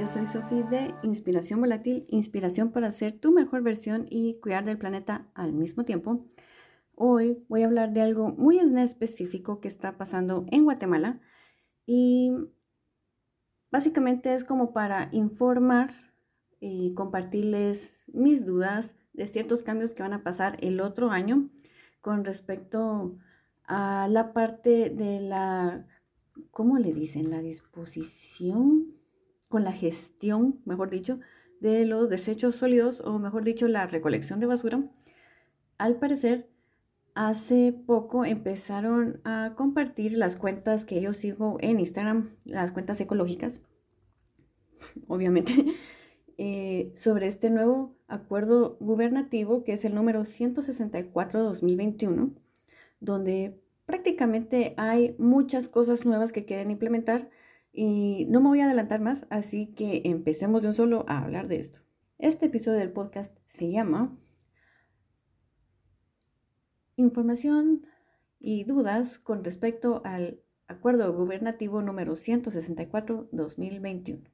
yo soy Sofía de Inspiración Volátil, inspiración para ser tu mejor versión y cuidar del planeta al mismo tiempo. Hoy voy a hablar de algo muy específico que está pasando en Guatemala y básicamente es como para informar y compartirles mis dudas de ciertos cambios que van a pasar el otro año con respecto a la parte de la, ¿cómo le dicen? La disposición con la gestión, mejor dicho, de los desechos sólidos o mejor dicho, la recolección de basura. Al parecer, hace poco empezaron a compartir las cuentas que yo sigo en Instagram, las cuentas ecológicas, obviamente, eh, sobre este nuevo acuerdo gubernativo que es el número 164-2021, donde prácticamente hay muchas cosas nuevas que quieren implementar y no me voy a adelantar más, así que empecemos de un solo a hablar de esto. Este episodio del podcast se llama Información y dudas con respecto al Acuerdo Gubernativo número 164-2021.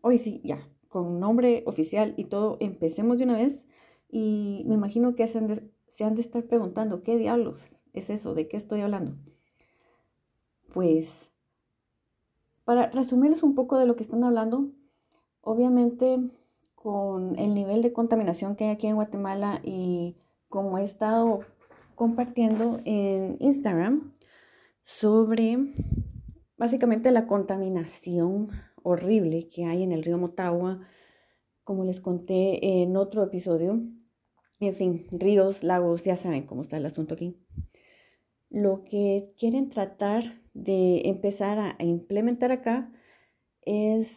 Hoy sí, ya, con nombre oficial y todo, empecemos de una vez y me imagino que se han de, estar preguntando, ¿qué diablos? Es eso, ¿de qué estoy hablando? Pues, para resumirles un poco de lo que están hablando, obviamente con el nivel de contaminación que hay aquí en Guatemala y como he estado compartiendo en Instagram sobre básicamente la contaminación horrible que hay en el río Motagua, como les conté en otro episodio. En fin, ríos, lagos, ya saben cómo está el asunto aquí lo que quieren tratar de empezar a, implementar acá es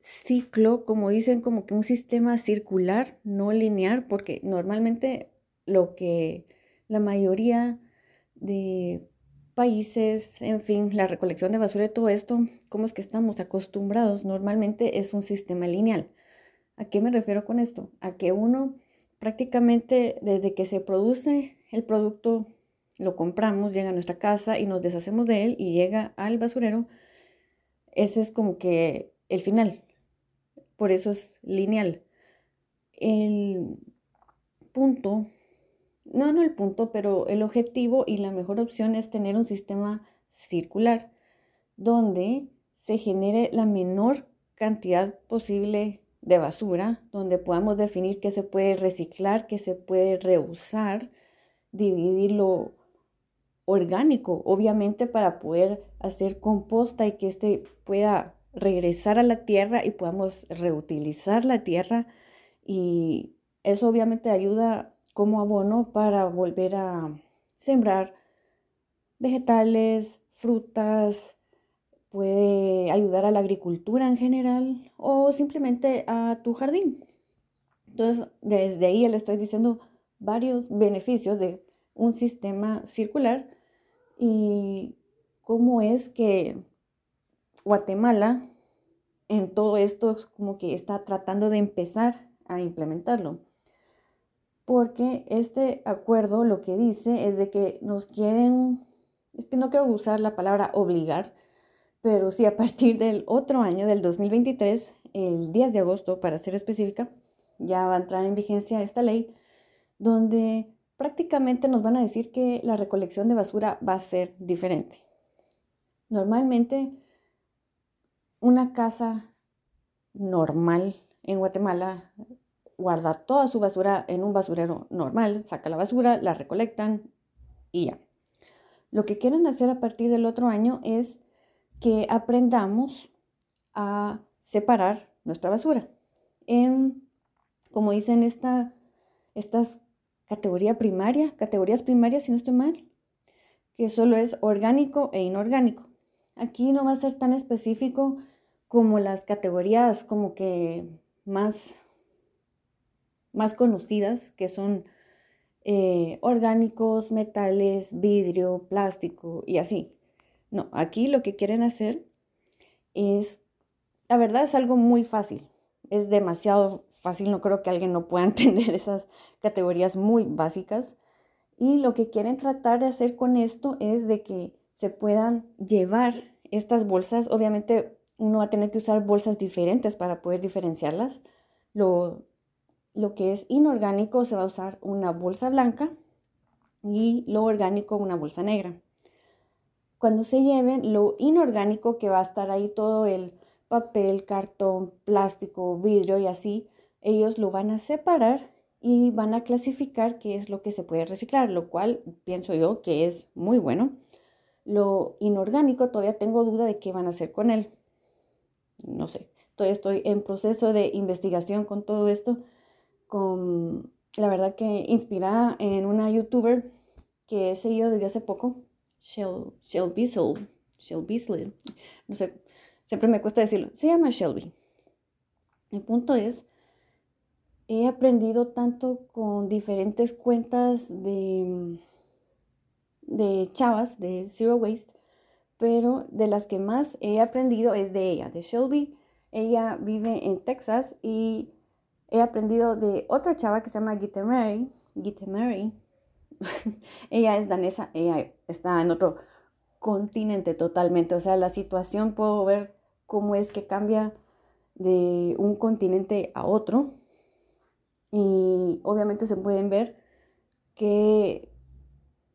ciclo, como dicen, como que un sistema circular, no lineal, porque normalmente lo que la mayoría de países, en fin, la recolección de basura y todo esto, como es que estamos acostumbrados, normalmente es un sistema lineal. ¿A qué me refiero con esto? A que uno prácticamente desde que se produce el producto lo compramos, llega a nuestra casa y nos deshacemos de él y llega al basurero, ese es como que el final. Por eso es lineal. El punto, no, no el punto, pero el objetivo y la mejor opción es tener un sistema circular donde se genere la menor cantidad posible de basura, donde podamos definir qué se puede reciclar, qué se puede reusar, dividirlo orgánico, obviamente para poder hacer composta y que éste pueda regresar a la tierra y podamos reutilizar la tierra y eso obviamente ayuda como abono para volver a sembrar vegetales, frutas, puede ayudar a la agricultura en general o simplemente a tu jardín. Entonces, desde ahí le estoy diciendo varios beneficios de un sistema circular y cómo es que Guatemala en todo esto es como que está tratando de empezar a implementarlo. Porque este acuerdo lo que dice es de que nos quieren, es que no quiero usar la palabra obligar, pero sí a partir del otro año, del 2023, el 10 de agosto para ser específica, ya va a entrar en vigencia esta ley, donde prácticamente nos van a decir que la recolección de basura va a ser diferente. Normalmente, una casa normal en Guatemala guarda toda su basura en un basurero normal, saca la basura, la recolectan y ya. Lo que quieren hacer a partir del otro año es que aprendamos a separar nuestra basura. Como dicen esta, estas categoría primaria, categorías primarias si no estoy mal, que solo es orgánico e inorgánico. Aquí no va a ser tan específico como las categorías como que más, más conocidas, que son eh, orgánicos, metales, vidrio, plástico y así. No, aquí lo que quieren hacer es, la verdad es algo muy fácil, es demasiado fácil, no creo que alguien no pueda entender esas categorías muy básicas. Y lo que quieren tratar de hacer con esto es de que se puedan llevar estas bolsas. Obviamente uno va a tener que usar bolsas diferentes para poder diferenciarlas. Lo, lo que es inorgánico se va a usar una bolsa blanca y lo orgánico una bolsa negra. Cuando se lleven lo inorgánico que va a estar ahí todo el papel, cartón, plástico, vidrio y así, ellos lo van a separar y van a clasificar qué es lo que se puede reciclar, lo cual pienso yo que es muy bueno. Lo inorgánico todavía tengo duda de qué van a hacer con él. No sé, todavía estoy en proceso de investigación con todo esto, con la verdad que inspirada en una youtuber que he seguido desde hace poco, Shell, Shell Beasley, Shell Beasley, no sé, siempre me cuesta decirlo, se llama Shelby. El punto es he aprendido tanto con diferentes cuentas de, de chavas de Zero Waste, pero de las que más he aprendido es de ella, de Shelby. Ella vive en Texas y he aprendido de otra chava que se llama Gitte Mary. Mary. ella es danesa, ella está en otro continente totalmente. O sea, la situación puedo ver cómo es que cambia de un continente a otro y obviamente se pueden ver que,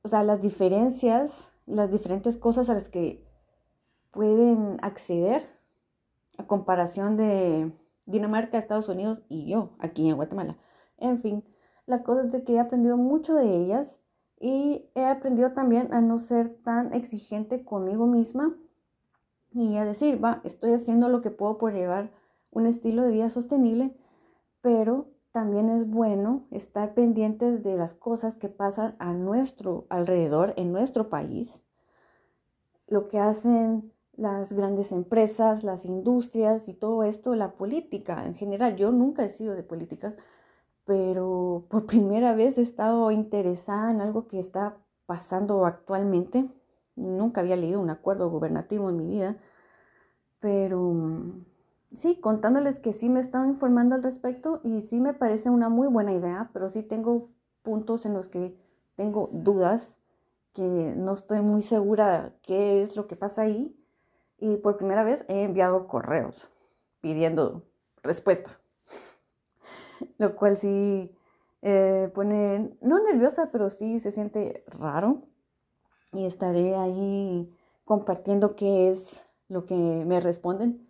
o sea, las diferencias, las diferentes cosas a las que pueden acceder a comparación de Dinamarca, Estados Unidos y yo aquí en Guatemala. En fin, la cosa es de que he aprendido mucho de ellas y he aprendido también a no ser tan exigente conmigo misma y a decir, va, estoy haciendo lo que puedo por llevar un estilo de vida sostenible, pero también es bueno estar pendientes de las cosas que pasan a nuestro alrededor, en nuestro país, lo que hacen las grandes empresas, las industrias y todo esto, la política en general. Yo nunca he sido de política, pero por primera vez he estado interesada en algo que está pasando actualmente. Nunca había leído un acuerdo gubernativo en mi vida, pero sí, contándoles que sí me están informando al respecto y sí me parece una muy buena idea, pero sí tengo puntos en los que tengo dudas, que no estoy muy segura qué es lo que pasa ahí. Y por primera vez he enviado correos pidiendo respuesta, lo cual sí eh, pone, no nerviosa, pero sí se siente raro. Y estaré ahí compartiendo qué es lo que me responden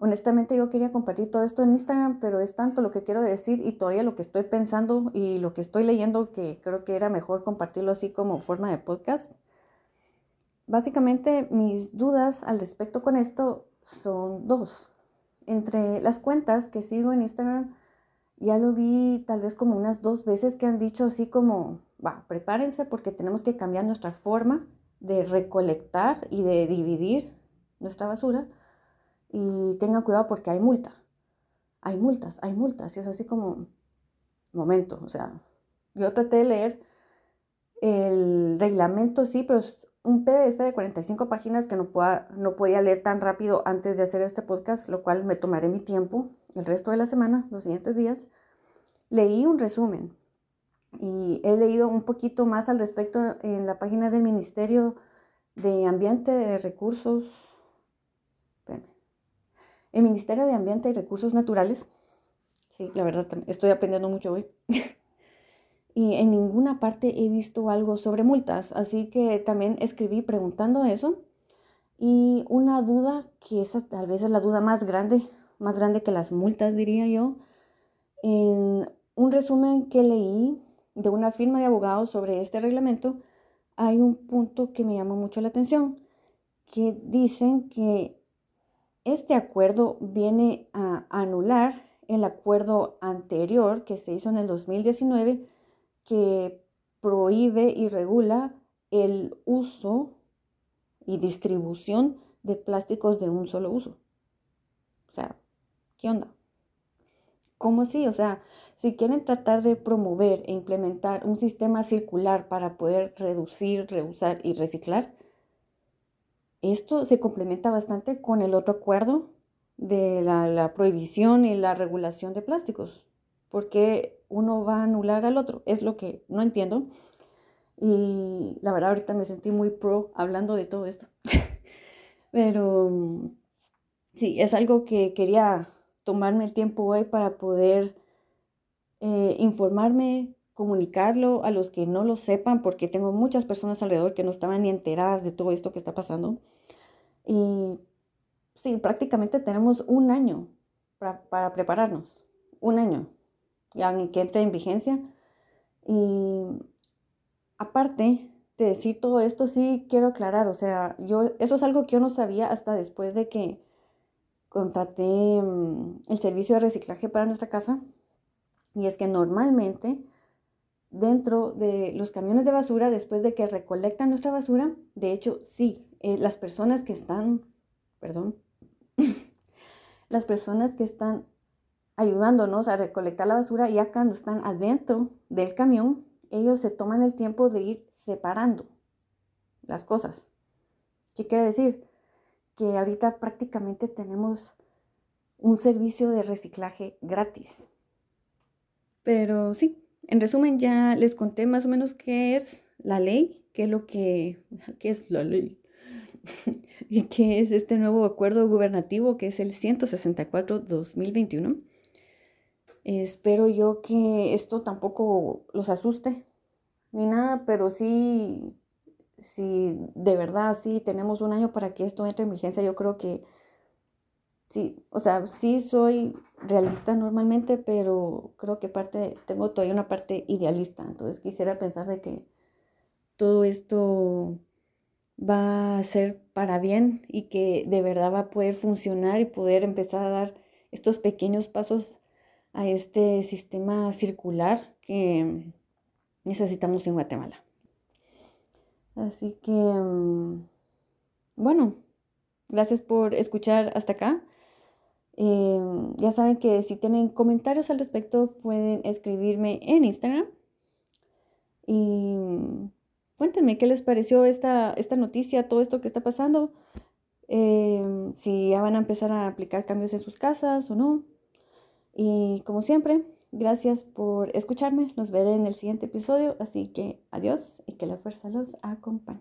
honestamente yo quería compartir todo esto en Instagram, pero es tanto lo que quiero decir y todavía lo que estoy pensando y lo que estoy leyendo que creo que era mejor compartirlo así como forma de podcast. Básicamente mis dudas al respecto con esto son dos. Entre las cuentas que sigo en Instagram, ya lo vi tal vez como unas dos veces que han dicho así como, va, prepárense porque tenemos que cambiar nuestra forma de recolectar y de dividir nuestra basura y tengan cuidado porque hay multa. Hay multas, hay multas. Y es así como, momento, o sea, yo traté de leer el reglamento, sí, pero es un PDF de 45 páginas que no, pueda, no podía leer tan rápido antes de hacer este podcast, lo cual me tomaré mi tiempo el resto de la semana, los siguientes días. Leí un resumen y he leído un poquito más al respecto en la página del Ministerio de Ambiente, de Recursos el Ministerio de Ambiente y Recursos Naturales, sí, la verdad, estoy aprendiendo mucho hoy. y en ninguna parte he visto algo sobre multas, así que también escribí preguntando eso. Y una duda, que esa tal vez es la duda más grande, más grande que las multas, diría yo. En un resumen que leí de una firma de abogados sobre este reglamento, hay un punto que me llamó mucho la atención, que dicen que este acuerdo viene a anular el acuerdo anterior que se hizo en el 2019 que prohíbe y regula el uso y distribución de plásticos de un solo uso. O sea, ¿qué onda? ¿Cómo así? O sea, si quieren tratar de promover e implementar un sistema circular para poder reducir, reusar y reciclar, esto se complementa bastante con el otro acuerdo de la, prohibición y la regulación de plásticos. porque uno va a anular al otro? Es lo que no entiendo. Y la verdad ahorita me sentí muy pro hablando de todo esto. Pero sí, es algo que quería tomarme el tiempo hoy para poder eh, informarme, comunicarlo a los que no lo sepan, porque tengo muchas personas alrededor que no estaban ni enteradas de todo esto que está pasando. Y sí, prácticamente tenemos un año para, prepararnos, un año, ya que entre en vigencia. Y aparte de decir todo esto, sí quiero aclarar, o sea, yo, eso es algo que yo no sabía hasta después de que contraté mm, el servicio de reciclaje para nuestra casa. Y es que normalmente dentro de los camiones de basura, después de que recolectan nuestra basura, de hecho, sí, eh, las personas que están, perdón, las personas que están ayudándonos a recolectar la basura, ya cuando están adentro del camión, ellos se toman el tiempo de ir separando las cosas. ¿Qué quiere decir? Que ahorita prácticamente tenemos un servicio de reciclaje gratis. Pero sí, en resumen ya les conté más o menos qué es la ley, qué es lo que, qué es la ley, y qué es este nuevo acuerdo gubernativo que es el 164-2021. Espero yo que esto tampoco los asuste ni nada, pero sí, sí, de verdad, sí, tenemos un año para que esto entre en vigencia. Yo creo que sí, o sea, sí soy realista normalmente, pero creo que parte, tengo todavía una parte idealista. Entonces quisiera pensar de que todo esto va a ser para bien y que de verdad va a poder funcionar y poder empezar a dar estos pequeños pasos a este sistema circular que necesitamos en Guatemala. Así que, mm, bueno, gracias por escuchar hasta acá. Em, ya saben que si tienen comentarios al respecto pueden escribirme en Instagram. Y cuéntenme qué les pareció esta, esta noticia, todo esto que está pasando. Em, si ya van a empezar a aplicar cambios en sus casas o no. Y como siempre, gracias por escucharme. Nos veré en el siguiente episodio. Así que adiós y que la fuerza los acompañe.